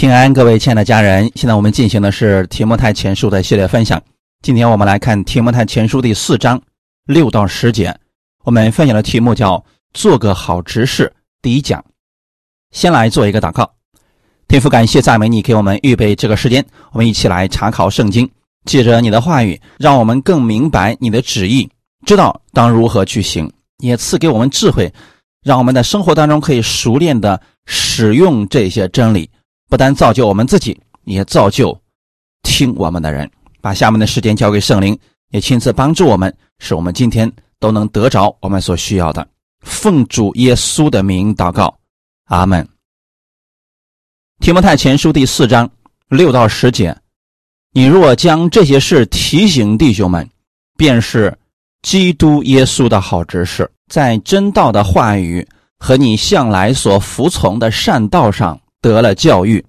平安，各位亲爱的家人，现在我们进行的是提摩太前书的系列分享。今天我们来看提摩太前书第四章六到十节。我们分享的题目叫“做个好执事”。第一讲，先来做一个祷告。天父，感谢赞美你给我们预备这个时间，我们一起来查考圣经，借着你的话语，让我们更明白你的旨意，知道当如何去行，也赐给我们智慧，让我们在生活当中可以熟练的使用这些真理。不但造就我们自己，也造就听我们的人。把下面的时间交给圣灵，也亲自帮助我们，使我们今天都能得着我们所需要的。奉主耶稣的名祷告，阿门。提摩太前书第四章六到十节：你若将这些事提醒弟兄们，便是基督耶稣的好执事，在真道的话语和你向来所服从的善道上。得了教育，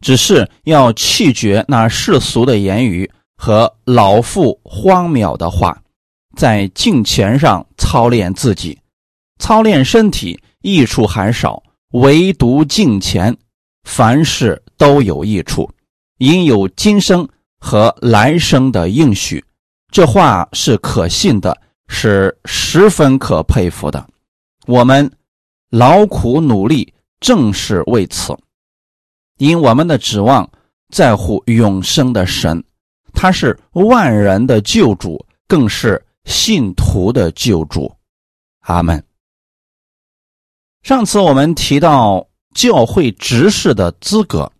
只是要弃绝那世俗的言语和老妇荒谬的话，在镜前上操练自己，操练身体益处还少，唯独镜前，凡事都有益处，因有今生和来生的应许。这话是可信的，是十分可佩服的。我们劳苦努力。正是为此，因我们的指望在乎永生的神，他是万人的救主，更是信徒的救主。阿门。上次我们提到教会执事的资格，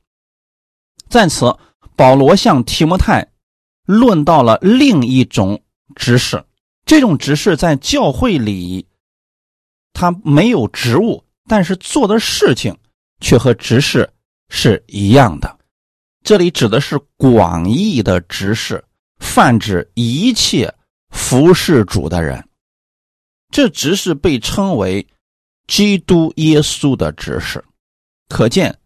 在此保罗向提摩太论到了另一种执事，这种执事在教会里，他没有职务。但是做的事情却和执事是一样的，这里指的是广义的执事，泛指一切服侍主的人。这执事被称为基督耶稣的执事，可见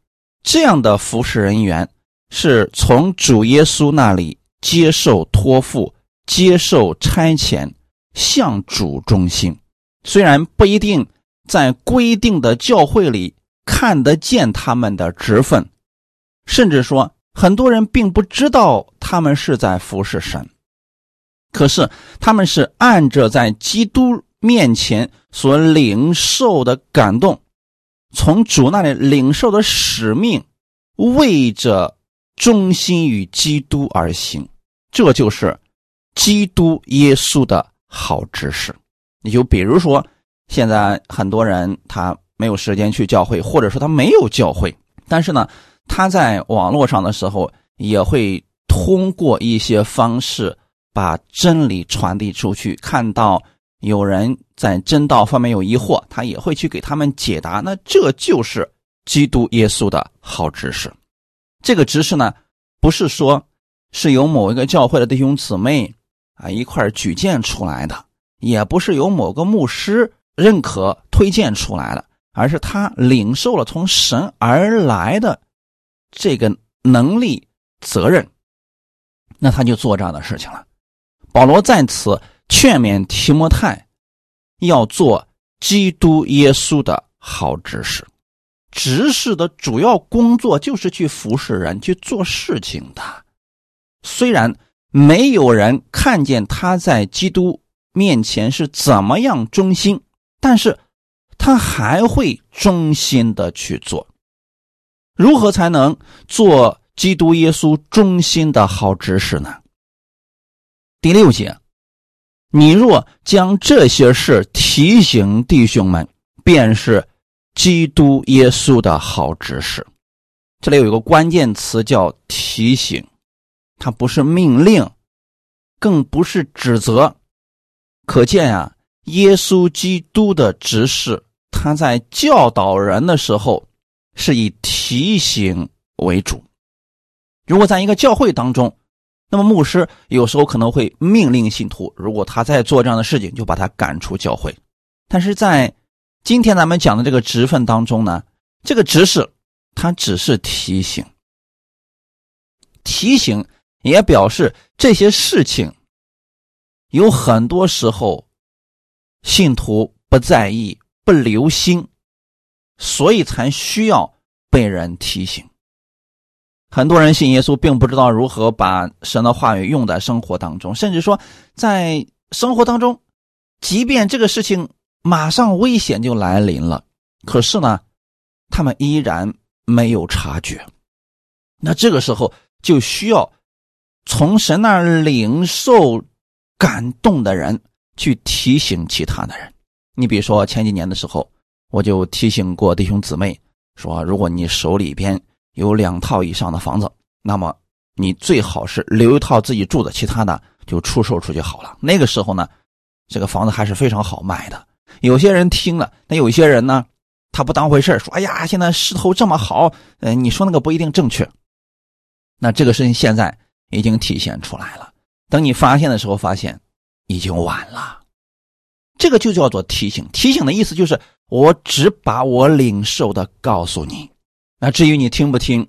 这样的服侍人员是从主耶稣那里接受托付、接受差遣，向主忠心。虽然不一定。在规定的教会里看得见他们的职分，甚至说很多人并不知道他们是在服侍神，可是他们是按着在基督面前所领受的感动，从主那里领受的使命，为着忠心与基督而行，这就是基督耶稣的好指示。你就比如说。现在很多人他没有时间去教会，或者说他没有教会，但是呢，他在网络上的时候也会通过一些方式把真理传递出去。看到有人在真道方面有疑惑，他也会去给他们解答。那这就是基督耶稣的好知识。这个知识呢，不是说是由某一个教会的弟兄姊妹啊一块举荐出来的，也不是由某个牧师。认可推荐出来了，而是他领受了从神而来的这个能力责任，那他就做这样的事情了。保罗在此劝勉提摩太要做基督耶稣的好执事，执事的主要工作就是去服侍人、去做事情的。虽然没有人看见他在基督面前是怎么样忠心。但是，他还会忠心的去做。如何才能做基督耶稣忠心的好执事呢？第六节，你若将这些事提醒弟兄们，便是基督耶稣的好执事。这里有一个关键词叫提醒，它不是命令，更不是指责。可见呀。耶稣基督的执事，他在教导人的时候是以提醒为主。如果在一个教会当中，那么牧师有时候可能会命令信徒，如果他在做这样的事情，就把他赶出教会。但是在今天咱们讲的这个职分当中呢，这个执事他只是提醒，提醒也表示这些事情有很多时候。信徒不在意、不留心，所以才需要被人提醒。很多人信耶稣，并不知道如何把神的话语用在生活当中，甚至说在生活当中，即便这个事情马上危险就来临了，可是呢，他们依然没有察觉。那这个时候就需要从神那儿领受感动的人去提醒其他的人。你比如说前几年的时候，我就提醒过弟兄姊妹说，如果你手里边有两套以上的房子，那么你最好是留一套自己住的，其他的就出售出去好了。那个时候呢，这个房子还是非常好卖的。有些人听了，那有些人呢，他不当回事说：“哎呀，现在势头这么好，嗯，你说那个不一定正确。”那这个事情现在已经体现出来了。等你发现的时候，发现已经晚了。这个就叫做提醒。提醒的意思就是，我只把我领受的告诉你。那至于你听不听，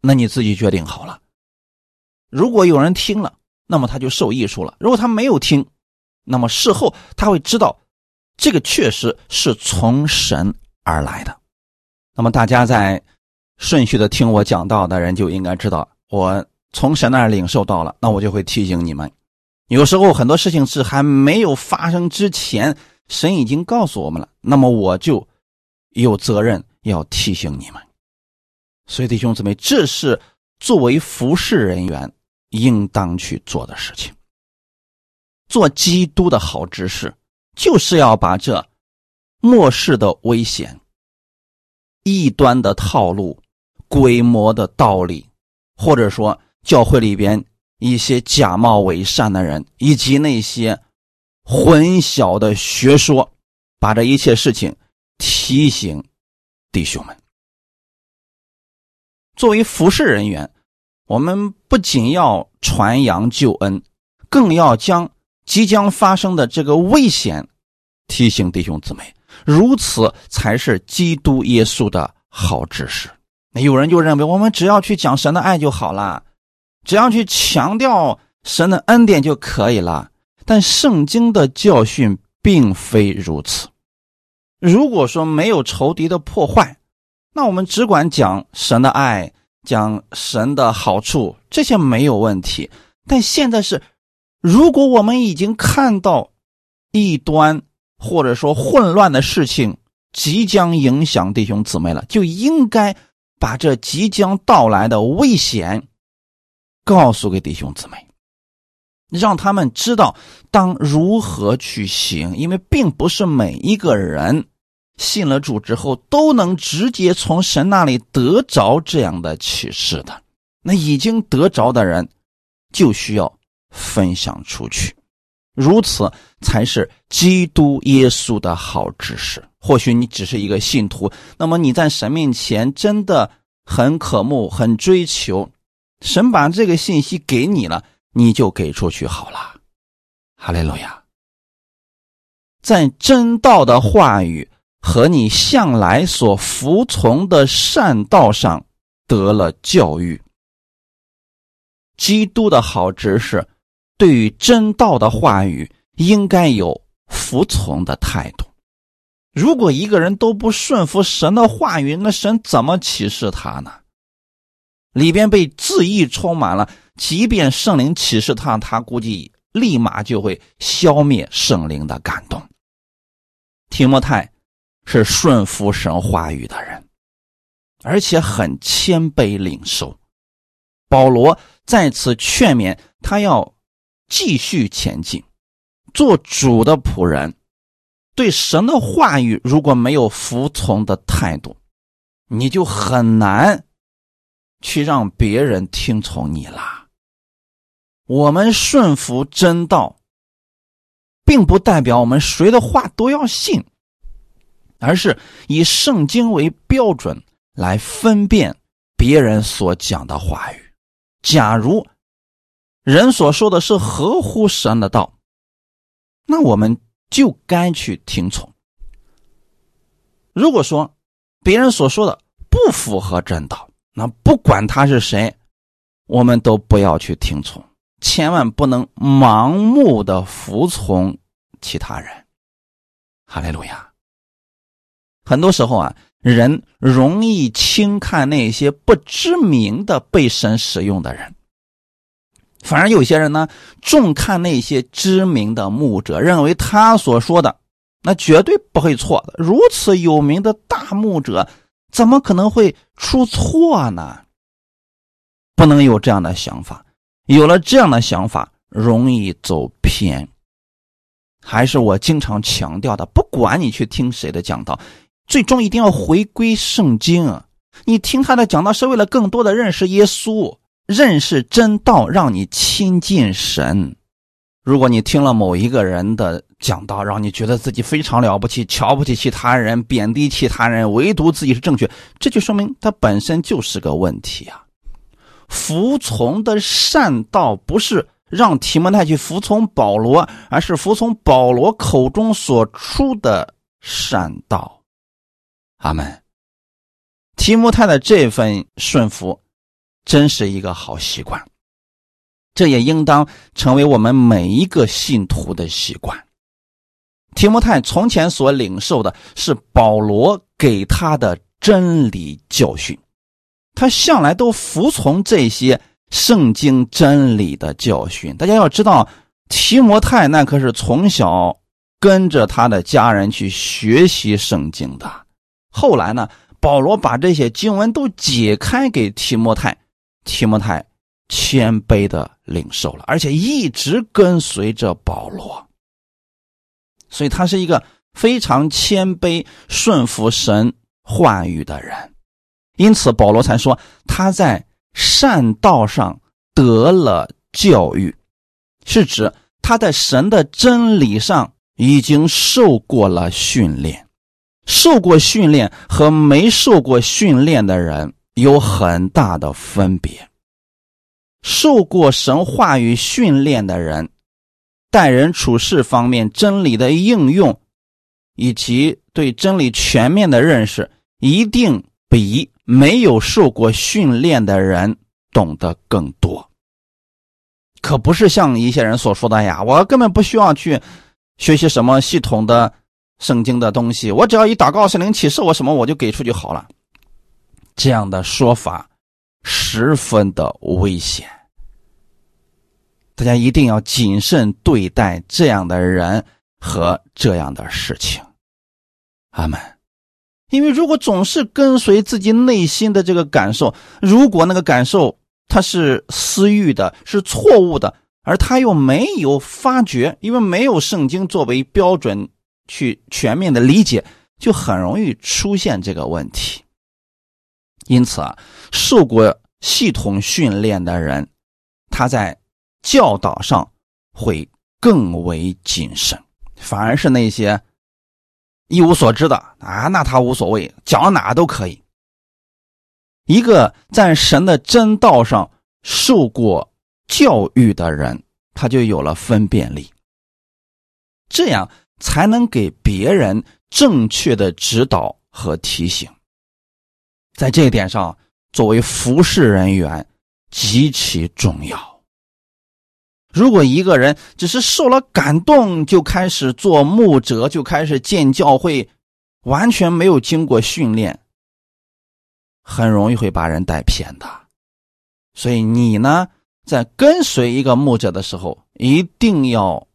那你自己决定好了。如果有人听了，那么他就受益处了；如果他没有听，那么事后他会知道，这个确实是从神而来的。那么大家在。顺序的听我讲到的人就应该知道，我从神那儿领受到了，那我就会提醒你们。有时候很多事情是还没有发生之前，神已经告诉我们了，那么我就有责任要提醒你们。所以弟兄姊妹，这是作为服侍人员应当去做的事情。做基督的好执事，就是要把这末世的危险、异端的套路。规模的道理，或者说教会里边一些假冒伪善的人，以及那些混淆的学说，把这一切事情提醒弟兄们。作为服侍人员，我们不仅要传扬救恩，更要将即将发生的这个危险提醒弟兄姊妹，如此才是基督耶稣的好知识。那有人就认为我们只要去讲神的爱就好了，只要去强调神的恩典就可以了。但圣经的教训并非如此。如果说没有仇敌的破坏，那我们只管讲神的爱，讲神的好处，这些没有问题。但现在是，如果我们已经看到异端或者说混乱的事情即将影响弟兄姊妹了，就应该。把这即将到来的危险告诉给弟兄姊妹，让他们知道当如何去行。因为并不是每一个人信了主之后都能直接从神那里得着这样的启示的。那已经得着的人就需要分享出去，如此才是基督耶稣的好知识。或许你只是一个信徒，那么你在神面前真的很渴慕、很追求，神把这个信息给你了，你就给出去好了。哈利路亚，在真道的话语和你向来所服从的善道上得了教育。基督的好执事对于真道的话语应该有服从的态度。如果一个人都不顺服神的话语，那神怎么启示他呢？里边被字意充满了，即便圣灵启示他，他估计立马就会消灭圣灵的感动。提摩太是顺服神话语的人，而且很谦卑领受。保罗在此劝勉他要继续前进，做主的仆人。对神的话语如果没有服从的态度，你就很难去让别人听从你啦。我们顺服真道，并不代表我们谁的话都要信，而是以圣经为标准来分辨别人所讲的话语。假如人所说的是合乎神的道，那我们。就该去听从。如果说别人所说的不符合真道，那不管他是谁，我们都不要去听从，千万不能盲目的服从其他人。哈利路亚。很多时候啊，人容易轻看那些不知名的被神使用的人，反而有些人呢重看那些知名的牧者，认为他所说的那绝对不会错的。如此有名的大牧者，怎么可能会出错呢？不能有这样的想法，有了这样的想法，容易走偏。还是我经常强调的，不管你去听谁的讲道。最终一定要回归圣经。你听他的讲道是为了更多的认识耶稣，认识真道，让你亲近神。如果你听了某一个人的讲道，让你觉得自己非常了不起，瞧不起其他人，贬低其他人，唯独自己是正确，这就说明他本身就是个问题啊！服从的善道不是让提摩太去服从保罗，而是服从保罗口中所出的善道。阿门。提摩太的这份顺服，真是一个好习惯。这也应当成为我们每一个信徒的习惯。提摩太从前所领受的是保罗给他的真理教训，他向来都服从这些圣经真理的教训。大家要知道，提摩太那可是从小跟着他的家人去学习圣经的。后来呢，保罗把这些经文都解开给提摩太，提摩太谦卑的领受了，而且一直跟随着保罗，所以他是一个非常谦卑、顺服神话语的人，因此保罗才说他在善道上得了教育，是指他在神的真理上已经受过了训练。受过训练和没受过训练的人有很大的分别。受过神话语训练的人，待人处事方面真理的应用，以及对真理全面的认识，一定比没有受过训练的人懂得更多。可不是像一些人所说的呀，我根本不需要去学习什么系统的。圣经的东西，我只要一祷告，圣灵启示我什么，我就给出就好了。这样的说法十分的危险，大家一定要谨慎对待这样的人和这样的事情。阿门。因为如果总是跟随自己内心的这个感受，如果那个感受它是私欲的，是错误的，而他又没有发觉，因为没有圣经作为标准。去全面的理解，就很容易出现这个问题。因此啊，受过系统训练的人，他在教导上会更为谨慎；反而是那些一无所知的啊，那他无所谓，讲哪都可以。一个在神的真道上受过教育的人，他就有了分辨力。这样。才能给别人正确的指导和提醒，在这一点上，作为服侍人员极其重要。如果一个人只是受了感动就开始做牧者，就开始建教会，完全没有经过训练，很容易会把人带偏的。所以你呢，在跟随一个牧者的时候，一定要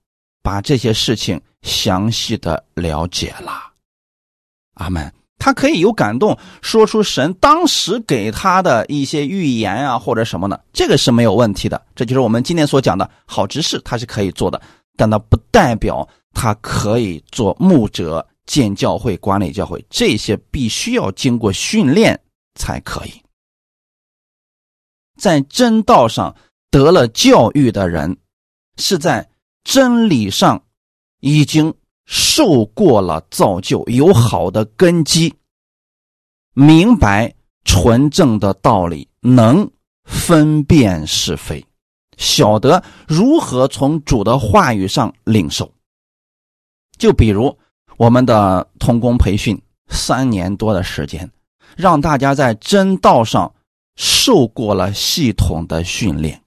把这些事情。详细的了解了，阿门。他可以有感动，说出神当时给他的一些预言啊，或者什么的，这个是没有问题的。这就是我们今天所讲的好执事，他是可以做的，但那不代表他可以做牧者、建教会、管理教会，这些必须要经过训练才可以。在真道上得了教育的人，是在真理上。已经受过了造就，有好的根基，明白纯正的道理，能分辨是非，晓得如何从主的话语上领受。就比如我们的童工培训三年多的时间，让大家在真道上受过了系统的训练，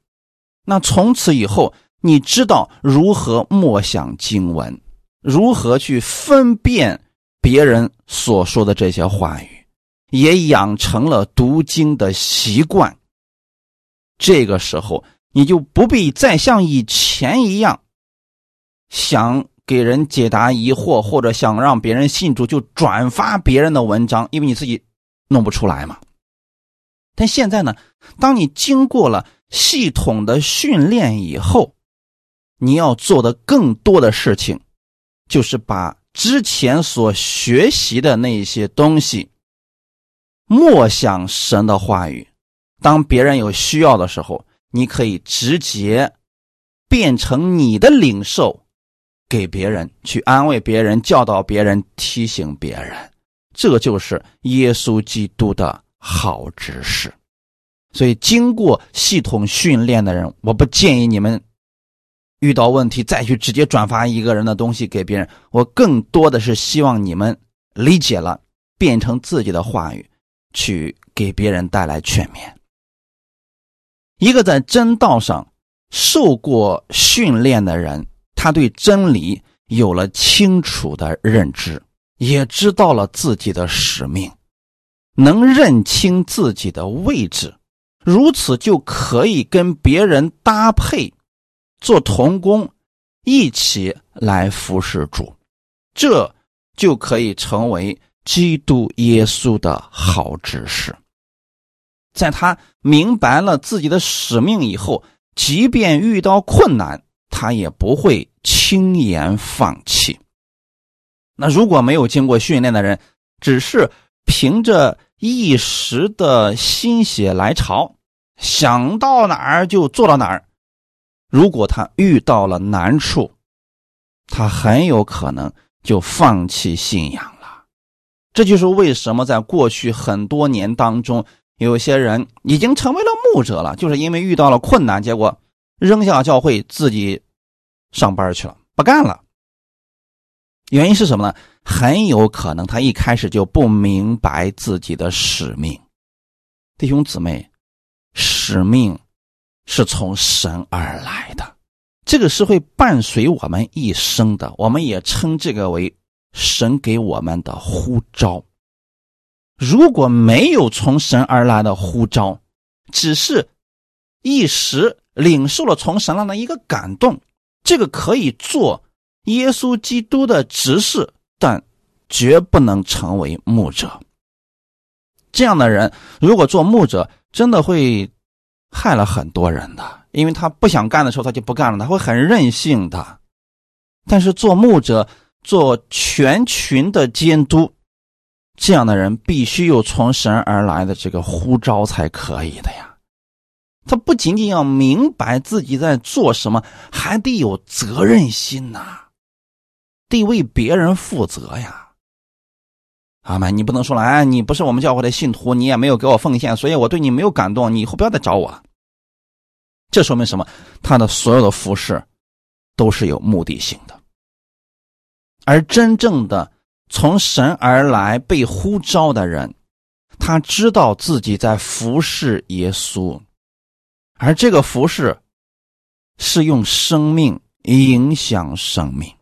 那从此以后。你知道如何默想经文，如何去分辨别人所说的这些话语，也养成了读经的习惯。这个时候，你就不必再像以前一样，想给人解答疑惑，或者想让别人信主就转发别人的文章，因为你自己弄不出来嘛。但现在呢，当你经过了系统的训练以后，你要做的更多的事情，就是把之前所学习的那些东西，默想神的话语。当别人有需要的时候，你可以直接变成你的领受，给别人去安慰别人、教导别人、提醒别人。这就是耶稣基督的。好知识，所以经过系统训练的人，我不建议你们遇到问题再去直接转发一个人的东西给别人。我更多的是希望你们理解了，变成自己的话语，去给别人带来劝勉。一个在真道上受过训练的人，他对真理有了清楚的认知，也知道了自己的使命。能认清自己的位置，如此就可以跟别人搭配，做童工，一起来服侍主，这就可以成为基督耶稣的好指示。在他明白了自己的使命以后，即便遇到困难，他也不会轻言放弃。那如果没有经过训练的人，只是。凭着一时的心血来潮，想到哪儿就做到哪儿。如果他遇到了难处，他很有可能就放弃信仰了。这就是为什么在过去很多年当中，有些人已经成为了牧者了，就是因为遇到了困难，结果扔下教会，自己上班去了，不干了。原因是什么呢？很有可能他一开始就不明白自己的使命。弟兄姊妹，使命是从神而来的，这个是会伴随我们一生的。我们也称这个为神给我们的呼召。如果没有从神而来的呼召，只是一时领受了从神来的一个感动，这个可以做。耶稣基督的执事，但绝不能成为牧者。这样的人，如果做牧者，真的会害了很多人的，因为他不想干的时候，他就不干了，他会很任性的。但是做牧者，做全群的监督，这样的人必须有从神而来的这个呼召才可以的呀。他不仅仅要明白自己在做什么，还得有责任心呐。得为别人负责呀，阿门！你不能说了，哎，你不是我们教会的信徒，你也没有给我奉献，所以我对你没有感动，你以后不要再找我。这说明什么？他的所有的服饰都是有目的性的，而真正的从神而来被呼召的人，他知道自己在服侍耶稣，而这个服侍是用生命影响生命。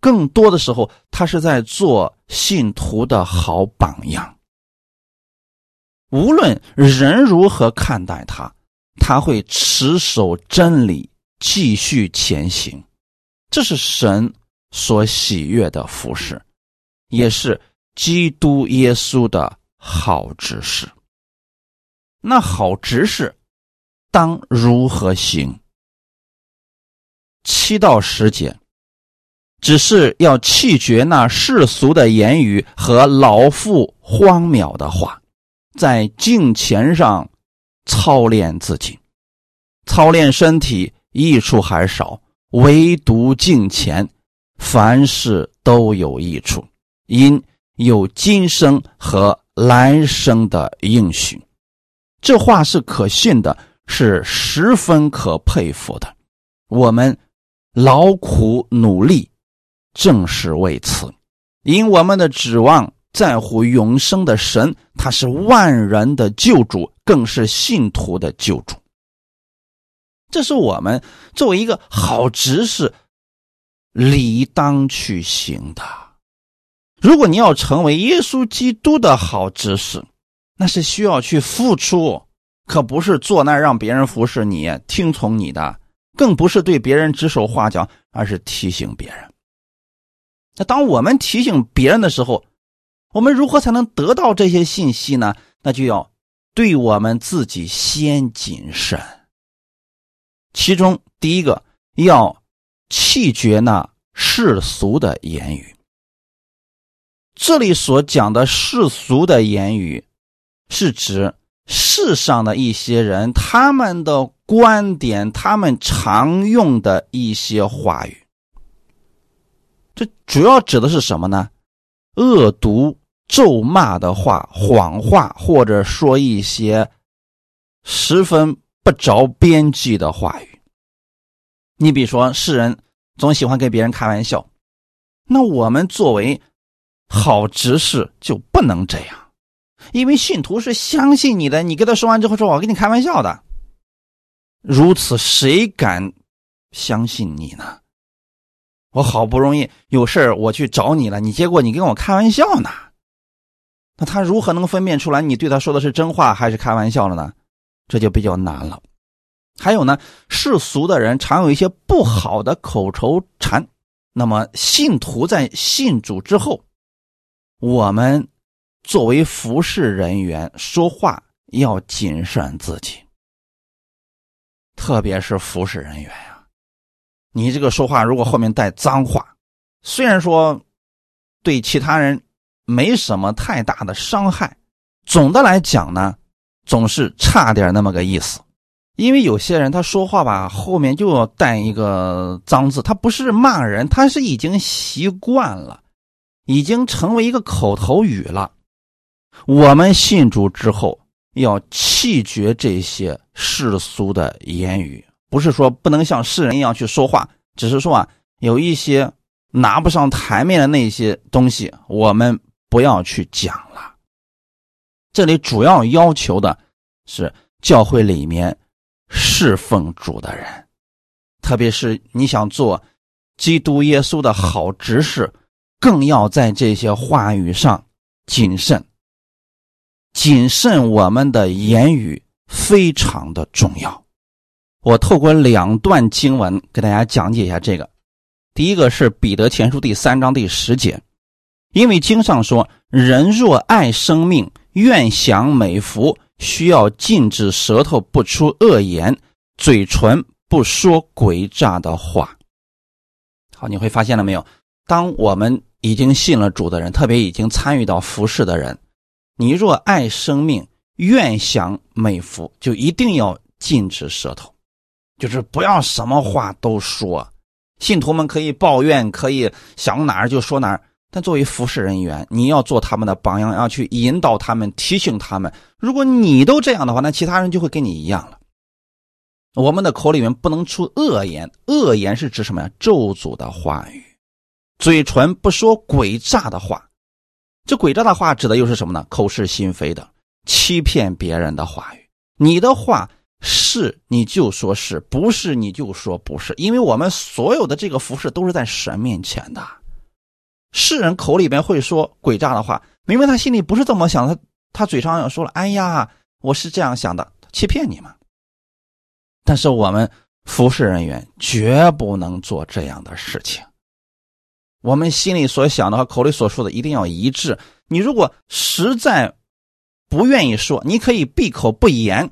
更多的时候，他是在做信徒的好榜样。无论人如何看待他，他会持守真理，继续前行。这是神所喜悦的服饰，也是基督耶稣的好执事。那好执事当如何行？七到十节。只是要弃绝那世俗的言语和老妇荒谬的话，在镜前上操练自己，操练身体益处还少，唯独镜前，凡事都有益处，因有今生和来生的应许。这话是可信的，是十分可佩服的。我们劳苦努力。正是为此，因我们的指望在乎永生的神，他是万人的救主，更是信徒的救主。这是我们作为一个好执事，理当去行的。如果你要成为耶稣基督的好执事，那是需要去付出，可不是坐那让别人服侍你、听从你的，更不是对别人指手画脚，而是提醒别人。那当我们提醒别人的时候，我们如何才能得到这些信息呢？那就要对我们自己先谨慎。其中第一个要弃绝那世俗的言语。这里所讲的世俗的言语，是指世上的一些人他们的观点，他们常用的一些话语。这主要指的是什么呢？恶毒、咒骂的话、谎话，或者说一些十分不着边际的话语。你比如说，世人总喜欢跟别人开玩笑，那我们作为好执事就不能这样，因为信徒是相信你的。你跟他说完之后，说我跟你开玩笑的，如此谁敢相信你呢？我好不容易有事我去找你了，你结果你跟我开玩笑呢？那他如何能分辨出来你对他说的是真话还是开玩笑了呢？这就比较难了。还有呢，世俗的人常有一些不好的口头禅。那么，信徒在信主之后，我们作为服侍人员说话要谨慎自己，特别是服侍人员呀。你这个说话如果后面带脏话，虽然说对其他人没什么太大的伤害，总的来讲呢，总是差点那么个意思。因为有些人他说话吧，后面就要带一个脏字，他不是骂人，他是已经习惯了，已经成为一个口头语了。我们信主之后要弃绝这些世俗的言语，不是说不能像世人一样去说话，只是说啊，有一些拿不上台面的那些东西，我们不要去讲了。这里主要要求的是教会里面。侍奉主的人，特别是你想做基督耶稣的好执事，更要在这些话语上谨慎。谨慎我们的言语非常的重要。我透过两段经文给大家讲解一下这个。第一个是彼得前书第三章第十节，因为经上说：“人若爱生命，愿享美福。”需要禁止舌头不出恶言，嘴唇不说诡诈的话。好，你会发现了没有？当我们已经信了主的人，特别已经参与到服侍的人，你若爱生命，愿享美福，就一定要禁止舌头，就是不要什么话都说。信徒们可以抱怨，可以想哪儿就说哪儿。但作为服侍人员，你要做他们的榜样，要去引导他们、提醒他们。如果你都这样的话，那其他人就会跟你一样了。我们的口里面不能出恶言，恶言是指什么呀？咒诅的话语，嘴唇不说诡诈的话。这诡诈的话指的又是什么呢？口是心非的，欺骗别人的话语。你的话是你就说是不是你就说不是，因为我们所有的这个服侍都是在神面前的。世人口里边会说诡诈的话，明明他心里不是这么想，他他嘴上要说了，哎呀，我是这样想的，欺骗你嘛。但是我们服侍人员绝不能做这样的事情。我们心里所想的和口里所说的一定要一致。你如果实在不愿意说，你可以闭口不言，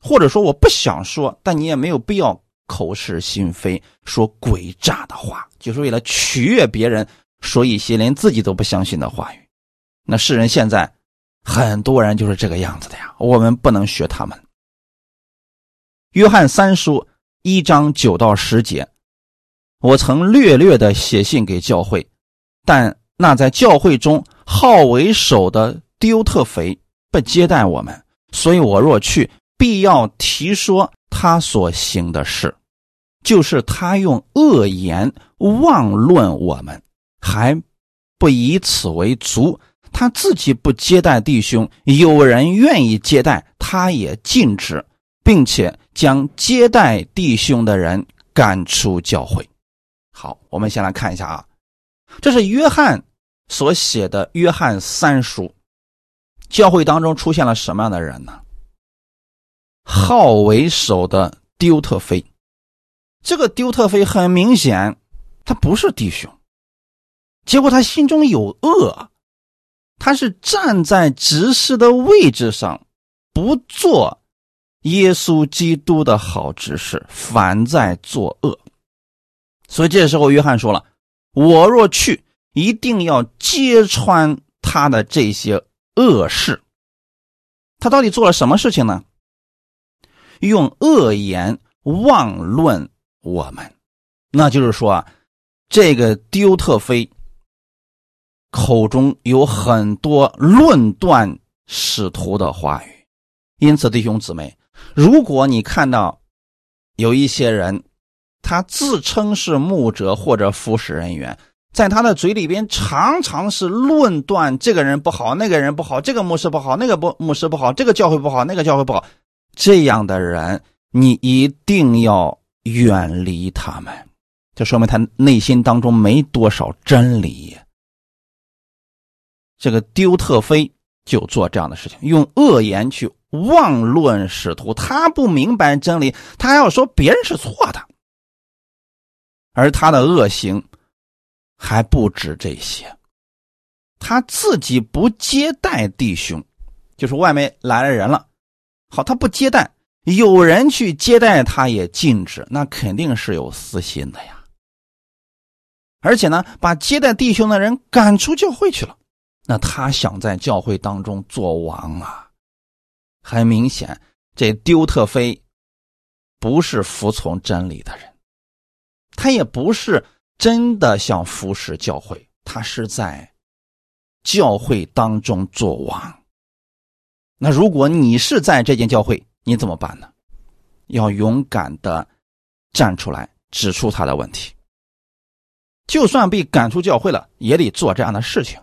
或者说我不想说，但你也没有必要口是心非，说诡诈的话，就是为了取悦别人。说一些连自己都不相信的话语，那世人现在很多人就是这个样子的呀。我们不能学他们。约翰三书一章九到十节，我曾略略的写信给教会，但那在教会中好为首的丢特肥不接待我们，所以我若去，必要提说他所行的事，就是他用恶言妄论我们。还不以此为足，他自己不接待弟兄，有人愿意接待，他也禁止，并且将接待弟兄的人赶出教会。好，我们先来看一下啊，这是约翰所写的《约翰三书》，教会当中出现了什么样的人呢？好为首的丢特菲，这个丢特菲很明显，他不是弟兄，结果他心中有恶，他是站在执事的位置上，不做耶稣基督的好执事，反在作恶。所以这时候，约翰说了：“我若去，一定要揭穿他的这些恶事。他到底做了什么事情呢？用恶言妄论我们，那就是说啊，这个丢特菲口中有很多论断使徒的话语。因此，弟兄姊妹，如果你看到有一些人，他自称是牧者或者服侍人员，在他的嘴里边常常是论断这个人不好，那个人不好，这个牧师不好，那个不牧师不好，这个教会不好，那个教会不好。这样的人，你一定要远离他们。这说明他内心当中没多少真理。这个丢特菲就做这样的事情，用恶言去妄论使徒。他不明白真理，他还要说别人是错的。而他的恶行还不止这些，他自己不接待弟兄，就是外面来了人了，好，他不接待，有人去接待他也禁止，那肯定是有私心的呀。而且呢，把接待弟兄的人赶出教会去了，那他想在教会当中做王啊。很明显，这丢特菲不是服从真理的人。他也不是真的想服侍教会，他是在教会当中做王。那如果你是在这间教会，你怎么办呢？要勇敢的站出来，指出他的问题。就算被赶出教会了，也得做这样的事情。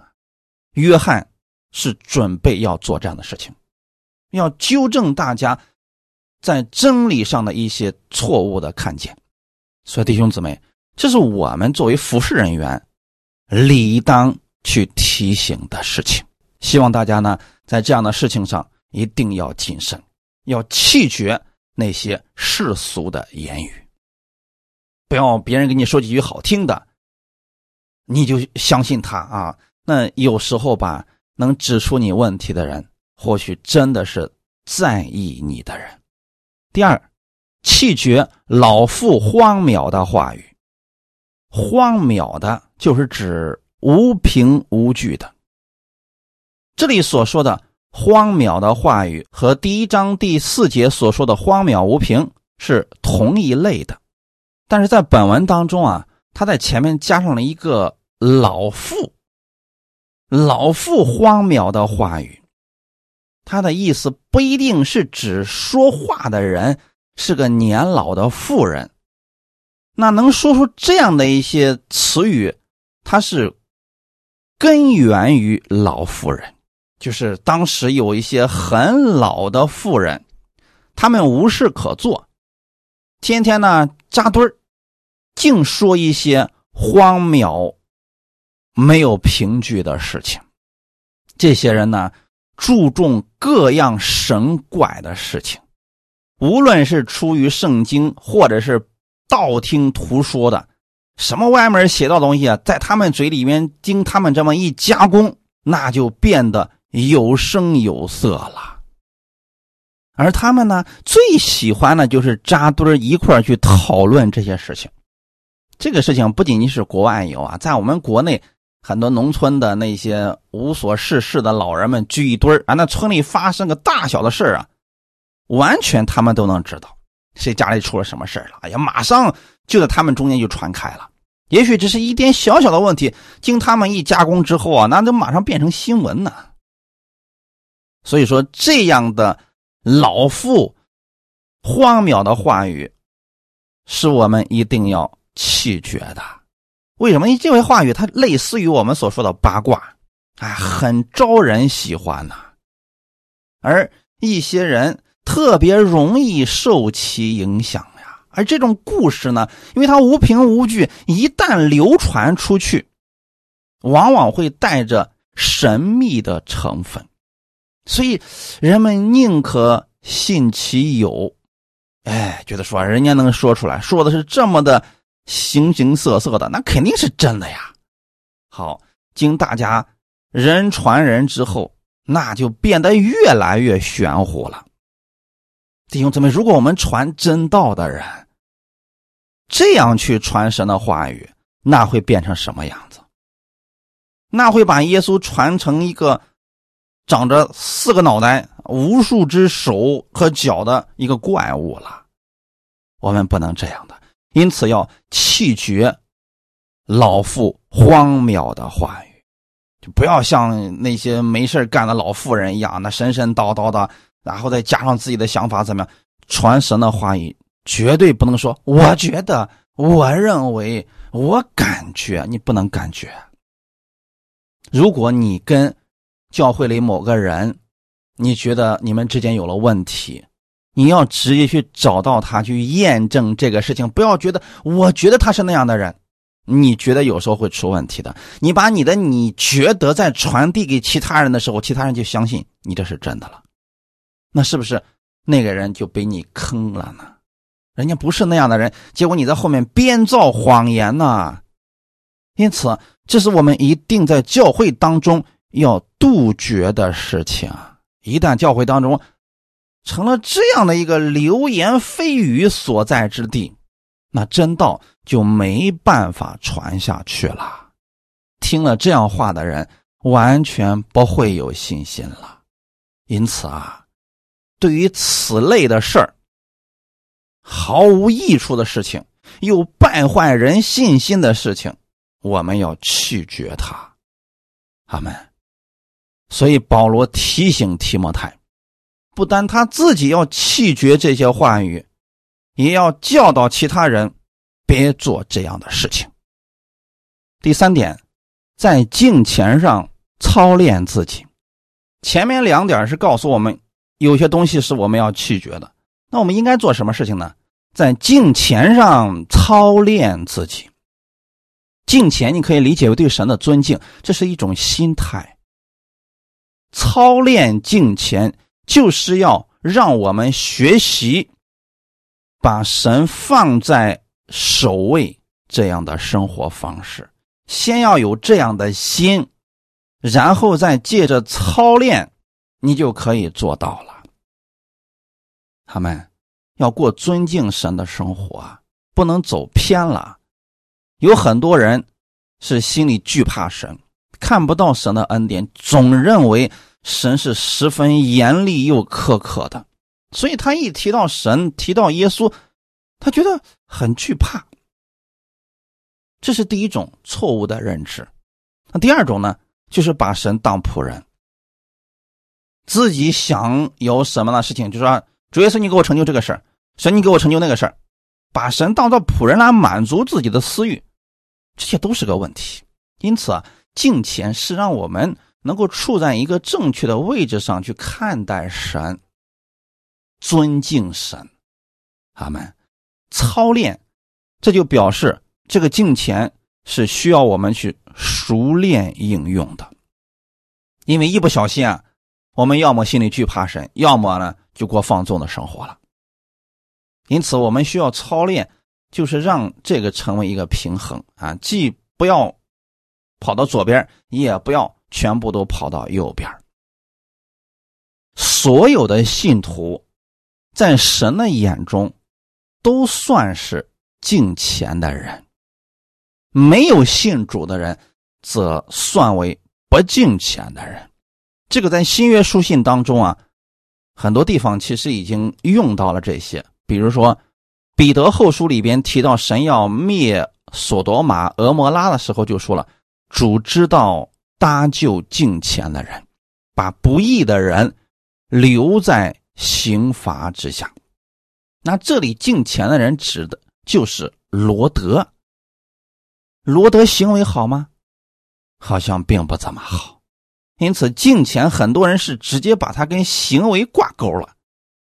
约翰是准备要做这样的事情，要纠正大家在真理上的一些错误的看见。所以，弟兄姊妹，这是我们作为服侍人员理当去提醒的事情。希望大家呢，在这样的事情上一定要谨慎，要弃绝那些世俗的言语，不要别人给你说几句好听的，你就相信他啊。那有时候吧，能指出你问题的人，或许真的是在意你的人。第二。弃绝老妇荒谬的话语，荒谬的就是指无凭无据的。这里所说的荒谬的话语和第一章第四节所说的荒谬无凭是同一类的，但是在本文当中啊，他在前面加上了一个老妇，老妇荒谬的话语，他的意思不一定是指说话的人。是个年老的妇人，那能说出这样的一些词语，它是根源于老妇人，就是当时有一些很老的妇人，他们无事可做，天天呢扎堆儿，净说一些荒谬、没有凭据的事情。这些人呢，注重各样神怪的事情。无论是出于圣经，或者是道听途说的，什么外面写到东西啊，在他们嘴里面经他们这么一加工，那就变得有声有色了。而他们呢，最喜欢的就是扎堆一块儿去讨论这些事情。这个事情不仅仅是国外有啊，在我们国内很多农村的那些无所事事的老人们聚一堆儿啊，那村里发生个大小的事儿啊。完全，他们都能知道谁家里出了什么事儿了。哎呀，马上就在他们中间就传开了。也许只是一点小小的问题，经他们一加工之后啊，那就马上变成新闻呢。所以说，这样的老妇荒谬的话语，是我们一定要弃绝的。为什么？因为这位话语它类似于我们所说的八卦，啊，很招人喜欢呐。而一些人。特别容易受其影响呀，而这种故事呢，因为它无凭无据，一旦流传出去，往往会带着神秘的成分，所以人们宁可信其有。哎，觉得说人家能说出来，说的是这么的形形色色的，那肯定是真的呀。好，经大家人传人之后，那就变得越来越玄乎了。弟兄姊妹，如果我们传真道的人这样去传神的话语，那会变成什么样子？那会把耶稣传成一个长着四个脑袋、无数只手和脚的一个怪物了。我们不能这样的，因此要弃绝老妇荒谬的话语，就不要像那些没事干的老妇人一样，那神神叨叨的。然后再加上自己的想法，怎么样传神的话语？绝对不能说我觉得、我认为、我感觉，你不能感觉。如果你跟教会里某个人，你觉得你们之间有了问题，你要直接去找到他去验证这个事情，不要觉得我觉得他是那样的人，你觉得有时候会出问题的。你把你的你觉得在传递给其他人的时候，其他人就相信你这是真的了。那是不是那个人就被你坑了呢？人家不是那样的人，结果你在后面编造谎言呢？因此，这是我们一定在教会当中要杜绝的事情。一旦教会当中成了这样的一个流言蜚语所在之地，那真道就没办法传下去了。听了这样话的人，完全不会有信心了。因此啊。对于此类的事儿，毫无益处的事情，又败坏人信心的事情，我们要拒绝它。阿门。所以保罗提醒提摩太，不单他自己要弃绝这些话语，也要教导其他人别做这样的事情。第三点，在敬前上操练自己。前面两点是告诉我们。有些东西是我们要拒绝的，那我们应该做什么事情呢？在敬前上操练自己。敬前你可以理解为对神的尊敬，这是一种心态。操练敬虔就是要让我们学习把神放在首位这样的生活方式。先要有这样的心，然后再借着操练。你就可以做到了。他们要过尊敬神的生活，不能走偏了。有很多人是心里惧怕神，看不到神的恩典，总认为神是十分严厉又苛刻的，所以他一提到神，提到耶稣，他觉得很惧怕。这是第一种错误的认知。那第二种呢，就是把神当仆人。自己想有什么的事情，就说主耶稣，你给我成就这个事儿，神你给我成就那个事儿，把神当做仆人来满足自己的私欲，这些都是个问题。因此啊，敬虔是让我们能够处在一个正确的位置上去看待神，尊敬神。阿门。操练，这就表示这个敬虔是需要我们去熟练应用的，因为一不小心啊。我们要么心里惧怕神，要么呢就过放纵的生活了。因此，我们需要操练，就是让这个成为一个平衡啊，既不要跑到左边，也不要全部都跑到右边。所有的信徒，在神的眼中，都算是敬虔的人；没有信主的人，则算为不敬虔的人。这个在新约书信当中啊，很多地方其实已经用到了这些。比如说，彼得后书里边提到神要灭索多玛、俄摩拉的时候，就说了：“主知道搭救敬虔的人，把不义的人留在刑罚之下。”那这里敬虔的人指的就是罗德。罗德行为好吗？好像并不怎么好。因此，敬钱很多人是直接把它跟行为挂钩了。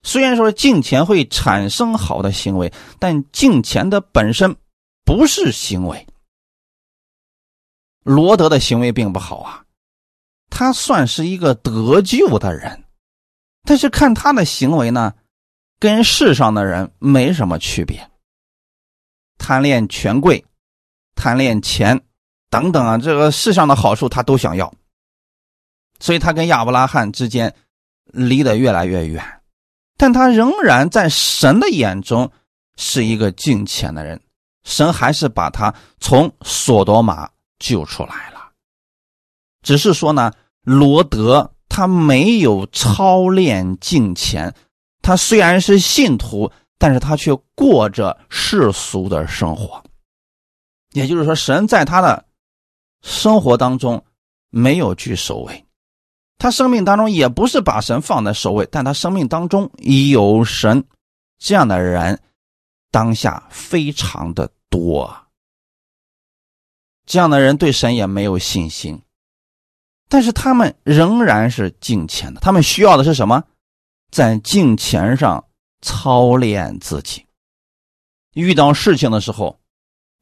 虽然说敬钱会产生好的行为，但敬钱的本身不是行为。罗德的行为并不好啊，他算是一个得救的人，但是看他的行为呢，跟世上的人没什么区别。贪恋权贵，贪恋钱，等等啊，这个世上的好处他都想要，所以他跟亚伯拉罕之间离得越来越远，但他仍然在神的眼中是一个敬虔的人，神还是把他从索多玛。救出来了，只是说呢，罗德他没有操练敬虔，他虽然是信徒，但是他却过着世俗的生活。也就是说，神在他的生活当中没有居首位，他生命当中也不是把神放在首位，但他生命当中有神，这样的人当下非常的多。这样的人对神也没有信心，但是他们仍然是敬虔的。他们需要的是什么？在敬虔上操练自己。遇到事情的时候，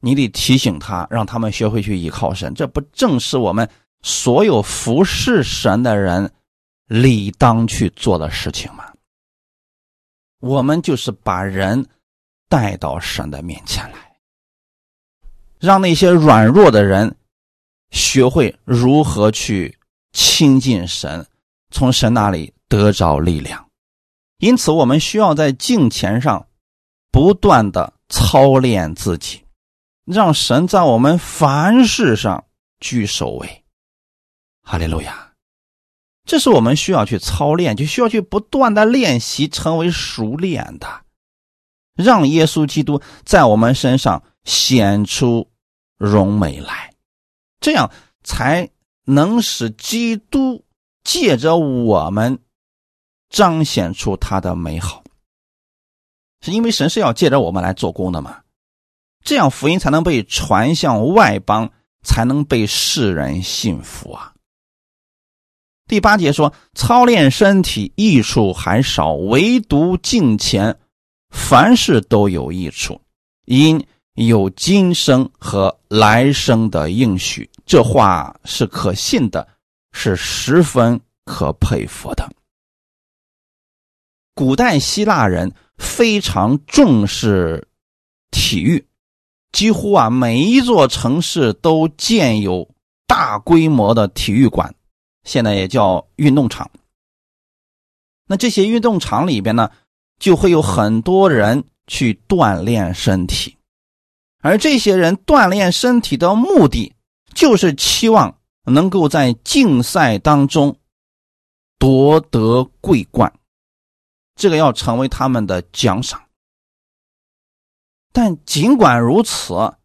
你得提醒他，让他们学会去依靠神。这不正是我们所有服侍神的人理当去做的事情吗？我们就是把人带到神的面前来。让那些软弱的人学会如何去亲近神，从神那里得着力量。因此，我们需要在敬虔上不断的操练自己，让神在我们凡事上居首位。哈利路亚！这是我们需要去操练，就需要去不断的练习，成为熟练的，让耶稣基督在我们身上显出。荣美来，这样才能使基督借着我们彰显出他的美好。是因为神是要借着我们来做工的嘛？这样福音才能被传向外邦，才能被世人信服啊。第八节说：操练身体益处还少，唯独敬虔，凡事都有益处，因。有今生和来生的应许，这话是可信的，是十分可佩服的。古代希腊人非常重视体育，几乎啊每一座城市都建有大规模的体育馆，现在也叫运动场。那这些运动场里边呢，就会有很多人去锻炼身体。而这些人锻炼身体的目的，就是期望能够在竞赛当中夺得桂冠，这个要成为他们的奖赏。但尽管如此，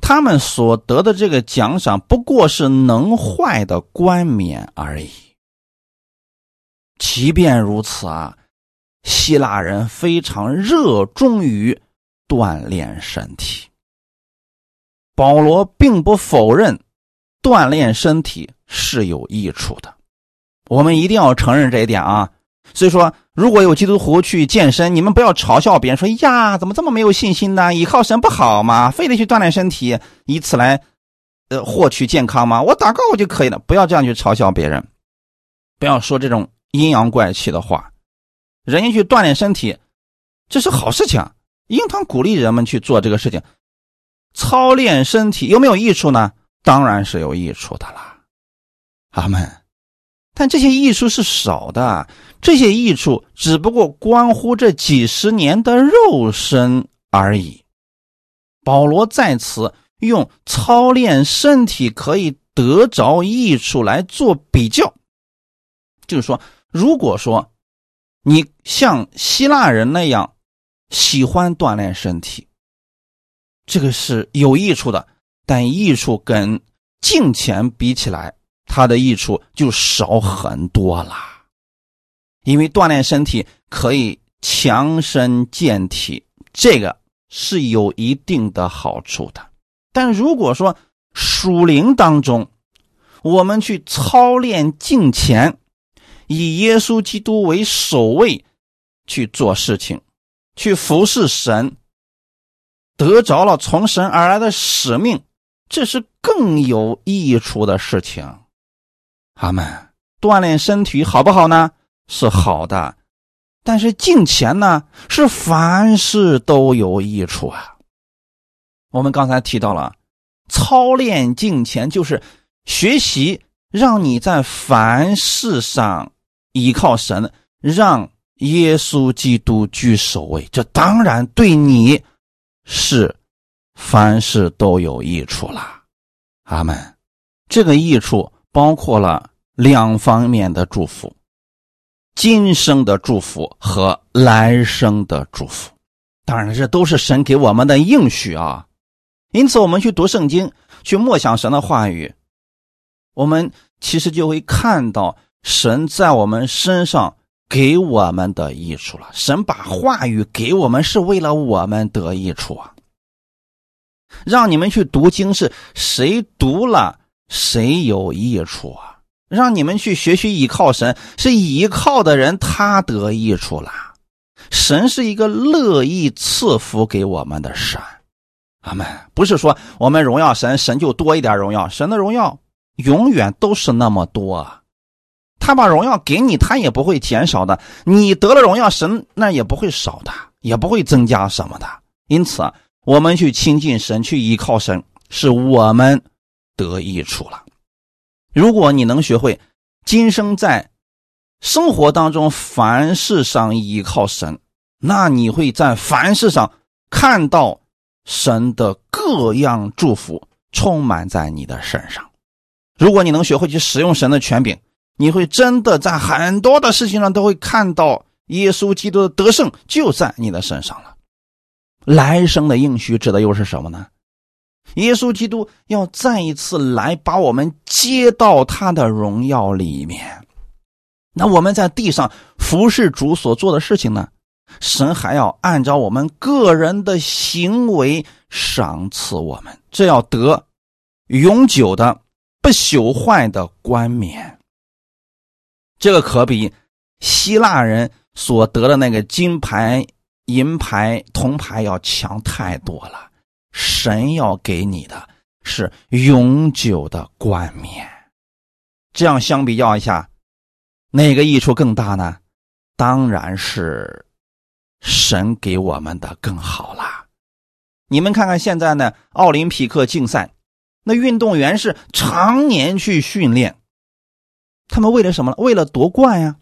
他们所得的这个奖赏不过是能坏的冠冕而已。即便如此啊，希腊人非常热衷于锻炼身体。保罗并不否认锻炼身体是有益处的，我们一定要承认这一点啊。所以说，如果有基督徒去健身，你们不要嘲笑别人说：“呀，怎么这么没有信心呢？依靠神不好吗？非得去锻炼身体，以此来呃获取健康吗？我祷告我就可以了。”不要这样去嘲笑别人，不要说这种阴阳怪气的话。人家去锻炼身体，这是好事情，应当鼓励人们去做这个事情。操练身体有没有益处呢？当然是有益处的啦，阿门。但这些益处是少的，这些益处只不过关乎这几十年的肉身而已。保罗在此用操练身体可以得着益处来做比较，就是说，如果说你像希腊人那样喜欢锻炼身体。这个是有益处的，但益处跟敬钱比起来，它的益处就少很多了。因为锻炼身体可以强身健体，这个是有一定的好处的。但如果说属灵当中，我们去操练敬钱，以耶稣基督为首位去做事情，去服侍神。得着了从神而来的使命，这是更有益处的事情。阿门。锻炼身体好不好呢？是好的，但是敬钱呢，是凡事都有益处啊。我们刚才提到了，操练敬钱就是学习，让你在凡事上依靠神，让耶稣基督居首位。这当然对你是凡事都有益处啦。阿门。这个益处包括了两方面的祝福。今生的祝福和来生的祝福，当然这都是神给我们的应许啊。因此，我们去读圣经，去默想神的话语，我们其实就会看到神在我们身上给我们的益处了。神把话语给我们，是为了我们得益处啊。让你们去读经，是谁读了谁有益处啊？让你们去学习倚靠神，是倚靠的人他得益处了。神是一个乐意赐福给我们的神，阿门。不是说我们荣耀神，神就多一点荣耀。神的荣耀永远都是那么多，他把荣耀给你，他也不会减少的。你得了荣耀，神那也不会少的，也不会增加什么的。因此，我们去亲近神，去依靠神，是我们得益处了。如果你能学会今生在生活当中凡事上依靠神，那你会在凡事上看到神的各样祝福充满在你的身上。如果你能学会去使用神的权柄，你会真的在很多的事情上都会看到耶稣基督的得胜就在你的身上了。来生的应许指的又是什么呢？耶稣基督要再一次来把我们接到他的荣耀里面，那我们在地上服侍主所做的事情呢？神还要按照我们个人的行为赏赐我们，这要得永久的、不朽坏的冠冕。这个可比希腊人所得的那个金牌、银牌、铜牌要强太多了。神要给你的是永久的冠冕，这样相比较一下，哪个益处更大呢？当然是神给我们的更好啦。你们看看现在呢，奥林匹克竞赛，那运动员是常年去训练，他们为了什么？为了夺冠呀！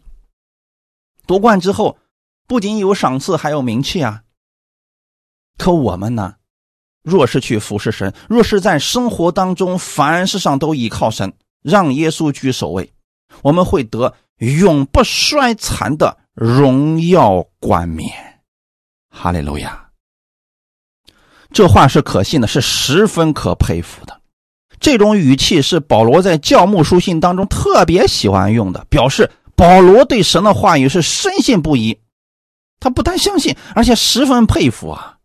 夺冠之后，不仅有赏赐，还有名气啊。可我们呢？若是去服侍神，若是在生活当中凡事上都依靠神，让耶稣居首位，我们会得永不衰残的荣耀冠冕。哈利路亚！这话是可信的，是十分可佩服的。这种语气是保罗在教牧书信当中特别喜欢用的，表示保罗对神的话语是深信不疑。他不但相信，而且十分佩服啊。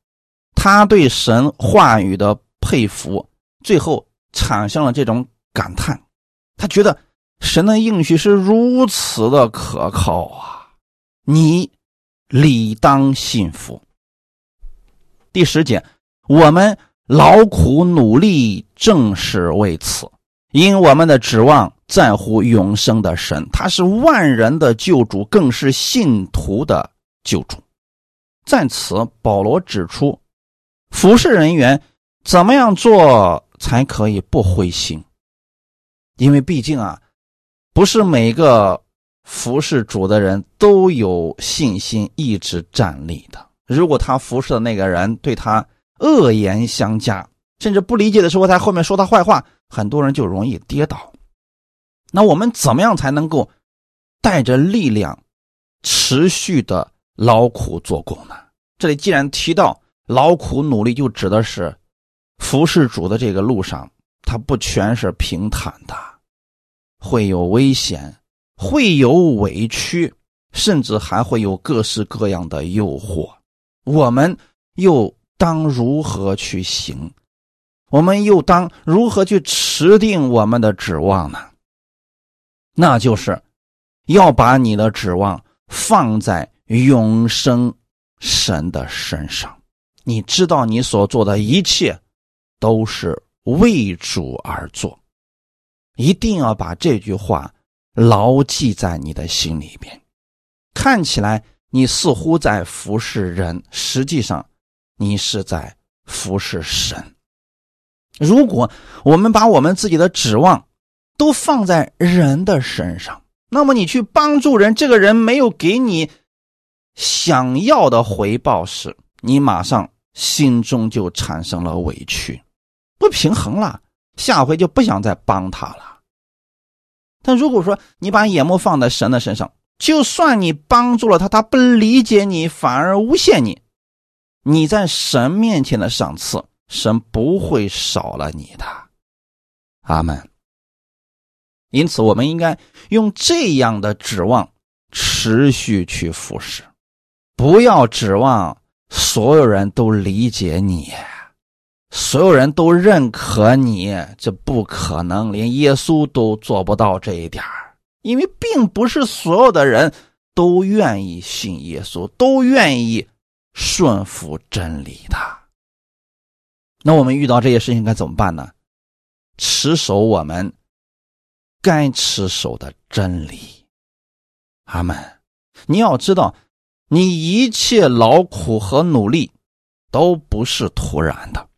他对神话语的佩服，最后产生了这种感叹。他觉得神的应许是如此的可靠啊！你理当信服。第十节，我们劳苦努力，正是为此，因我们的指望在乎永生的神，他是万人的救主，更是信徒的救主。在此，保罗指出。服侍人员怎么样做才可以不灰心？因为毕竟啊，不是每个服侍主的人都有信心一直站立的。如果他服侍的那个人对他恶言相加，甚至不理解的时候在后面说他坏话，很多人就容易跌倒。那我们怎么样才能够带着力量持续的劳苦做工呢？这里既然提到。劳苦努力就指的是服侍主的这个路上，它不全是平坦的，会有危险，会有委屈，甚至还会有各式各样的诱惑。我们又当如何去行？我们又当如何去持定我们的指望呢？那就是要把你的指望放在永生神的身上。你知道你所做的一切都是为主而做。一定要把这句话牢记在你的心里边。看起来你似乎在服侍人，实际上你是在服侍神。如果我们把我们自己的指望都放在人的身上，那么你去帮助人，这个人没有给你想要的回报时，你马上心中就产生了委屈，不平衡了，下回就不想再帮他了。但如果说你把眼目放在神的身上，就算你帮助了他，他不理解你，反而诬陷你，你在神面前的赏赐，神不会少了你的。阿门。因此，我们应该用这样的指望持续去服侍，不要指望所有人都理解你，所有人都认可你，这不可能，连耶稣都做不到这一点因为并不是所有的人都愿意信耶稣，都愿意顺服真理的。那我们遇到这些事情该怎么办呢？持守我们该持守的真理。阿门。你要知道，你一切劳苦和努力都不是突然的。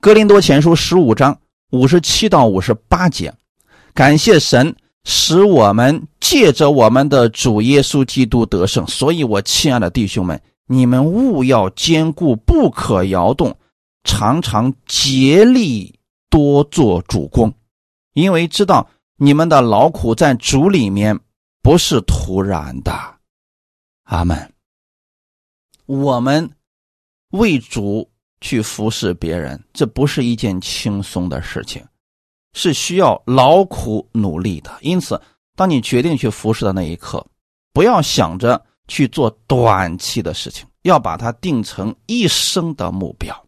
哥林多前书十五章五十七到五十八节，感谢神。使我们借着我们的主耶稣基督得胜，所以，我亲爱的弟兄们，你们务要坚固，不可摇动，常常竭力多做主公，因为知道你们的劳苦在主里面不是突然的。阿门。我们为主去服侍别人，这不是一件轻松的事情。是需要劳苦努力的，因此，当你决定去服侍的那一刻，不要想着去做短期的事情，要把它定成一生的目标。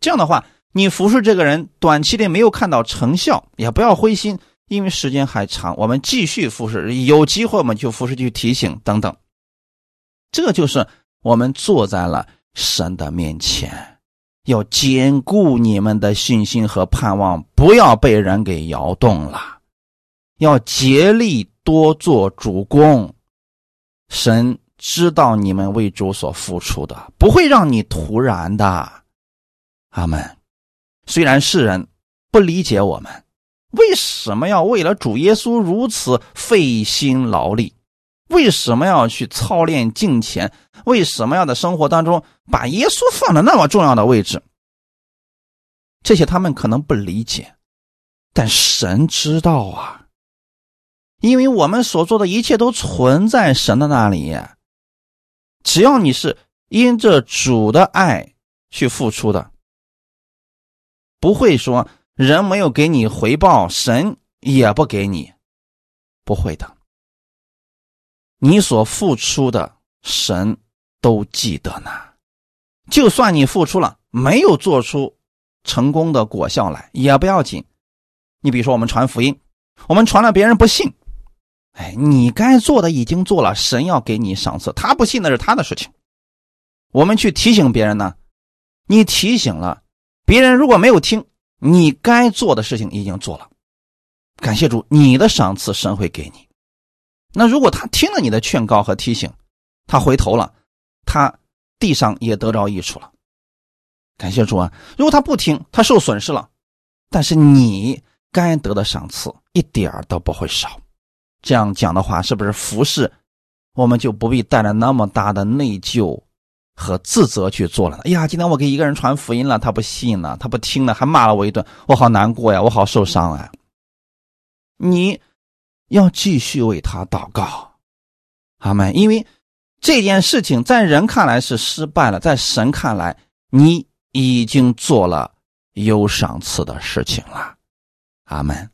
这样的话，你服侍这个人，短期内没有看到成效，也不要灰心，因为时间还长，我们继续服侍，有机会我们就服侍去提醒等等。这就是我们坐在了神的面前。要坚固你们的信心和盼望，不要被人给摇动了。要竭力多做主公，神知道你们为主所付出的，不会让你突然的。阿门。虽然世人不理解我们，为什么要为了主耶稣如此费心劳力？为什么要去操练敬虔？为什么要在生活当中把耶稣放在那么重要的位置？这些他们可能不理解，但神知道啊，因为我们所做的一切都存在神的那里。只要你是因着主的爱去付出的，不会说人没有给你回报，神也不给你，不会的。你所付出的，神都记得呢。就算你付出了，没有做出成功的果效来，也不要紧。你比如说，我们传福音，我们传了别人不信，哎，你该做的已经做了，神要给你赏赐。他不信那是他的事情。我们去提醒别人呢，你提醒了别人，如果没有听，你该做的事情已经做了。感谢主，你的赏赐神会给你。那如果他听了你的劝告和提醒，他回头了，他地上也得着益处了。感谢主啊！如果他不听，他受损失了，但是你该得的赏赐一点都不会少。这样讲的话，是不是服侍我们就不必带着那么大的内疚和自责去做了呢？哎呀，今天我给一个人传福音了，他不信呢，他不听呢，还骂了我一顿，我好难过呀，我好受伤啊！你。要继续为他祷告，阿门。因为这件事情在人看来是失败了，在神看来，你已经做了有赏赐的事情了，阿门。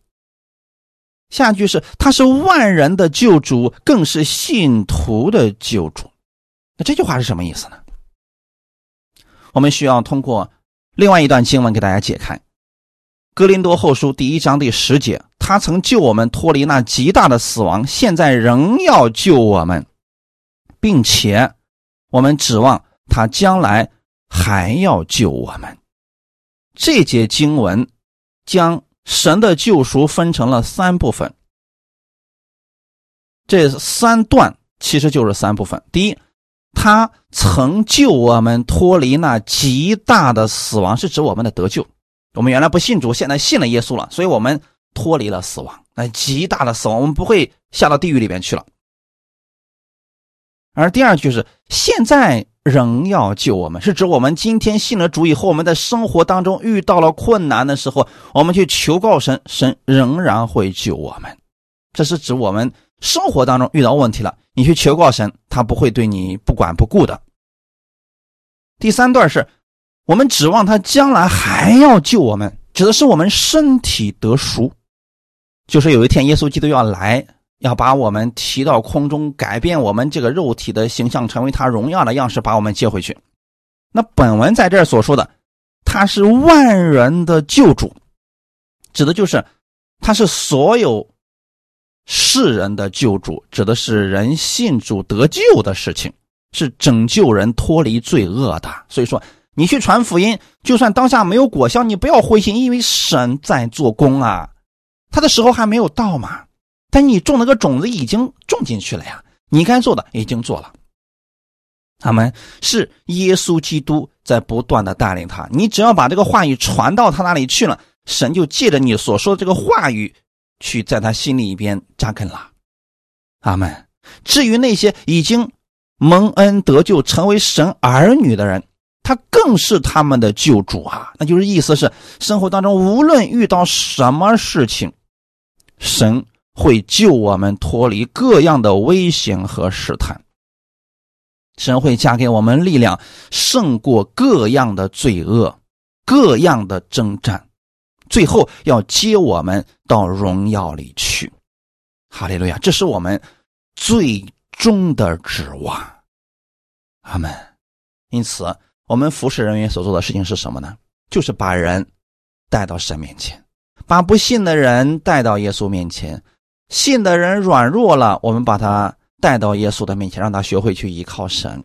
下句是他是万人的救主，更是信徒的救主。那这句话是什么意思呢？我们需要通过另外一段经文给大家解开。格林多后书第一章第十节，他曾救我们脱离那极大的死亡，现在仍要救我们，并且我们指望他将来还要救我们。这节经文将神的救赎分成了三部分，这三段其实就是三部分。第一，他曾救我们脱离那极大的死亡，是指我们的得救。我们原来不信主，现在信了耶稣了，所以我们脱离了死亡，那极大的死亡，我们不会下到地狱里面去了。而第二句是现在仍要救我们，是指我们今天信了主以后，我们在生活当中遇到了困难的时候，我们去求告神，神仍然会救我们。这是指我们生活当中遇到问题了，你去求告神，他不会对你不管不顾的。第三段是。我们指望他将来还要救我们，指的是我们身体得赎，就是有一天耶稣基督要来，要把我们提到空中，改变我们这个肉体的形象，成为他荣耀的样式，把我们接回去。那本文在这儿所说的，他是万人的救主，指的就是他是所有世人的救主，指的是人信主得救的事情，是拯救人脱离罪恶的。所以说。你去传福音，就算当下没有果效，你不要灰心，因为神在做工啊，他的时候还没有到嘛。但你种那个种子已经种进去了呀，你该做的已经做了。他们是耶稣基督在不断的带领他，你只要把这个话语传到他那里去了，神就借着你所说的这个话语，去在他心里边扎根了。阿门。至于那些已经蒙恩得救、成为神儿女的人，他更是他们的救主啊！那就是意思是，生活当中无论遇到什么事情，神会救我们脱离各样的危险和试探。神会加给我们力量，胜过各样的罪恶、各样的征战，最后要接我们到荣耀里去。哈利路亚！这是我们最终的指望。阿门。因此。我们服侍人员所做的事情是什么呢？就是把人带到神面前，把不信的人带到耶稣面前，信的人软弱了，我们把他带到耶稣的面前，让他学会去依靠神。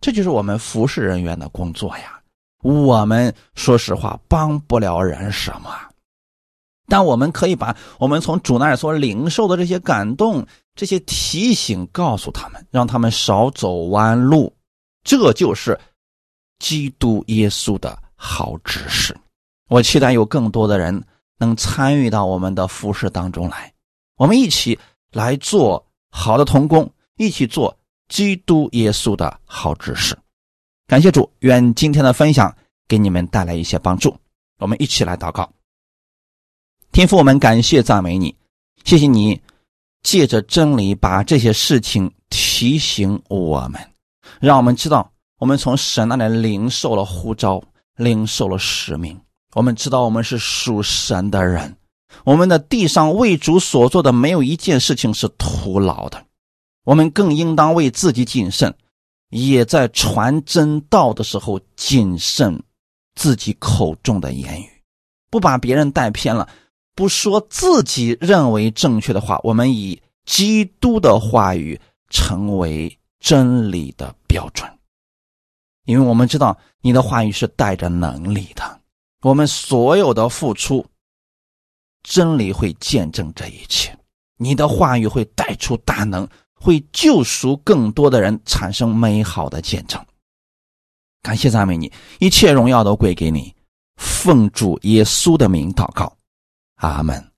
这就是我们服侍人员的工作呀。我们说实话帮不了人什么，但我们可以把我们从主那儿所领受的这些感动、这些提醒告诉他们，让他们少走弯路。这就是。基督耶稣的好指示，我期待有更多的人能参与到我们的服饰当中来，我们一起来做好的童工，一起做基督耶稣的好指示。感谢主，愿今天的分享给你们带来一些帮助。我们一起来祷告，天父，我们感谢赞美你，谢谢你借着真理把这些事情提醒我们，让我们知道。我们从神那里领受了呼召，领受了使命。我们知道我们是属神的人，我们的地上为主所做的没有一件事情是徒劳的。我们更应当为自己谨慎，也在传真道的时候谨慎自己口中的言语，不把别人带偏了，不说自己认为正确的话。我们以基督的话语成为真理的标准。因为我们知道你的话语是带着能力的，我们所有的付出，真理会见证这一切。你的话语会带出大能，会救赎更多的人，产生美好的见证。感谢赞美你，一切荣耀都归给你。奉主耶稣的名祷告，阿门。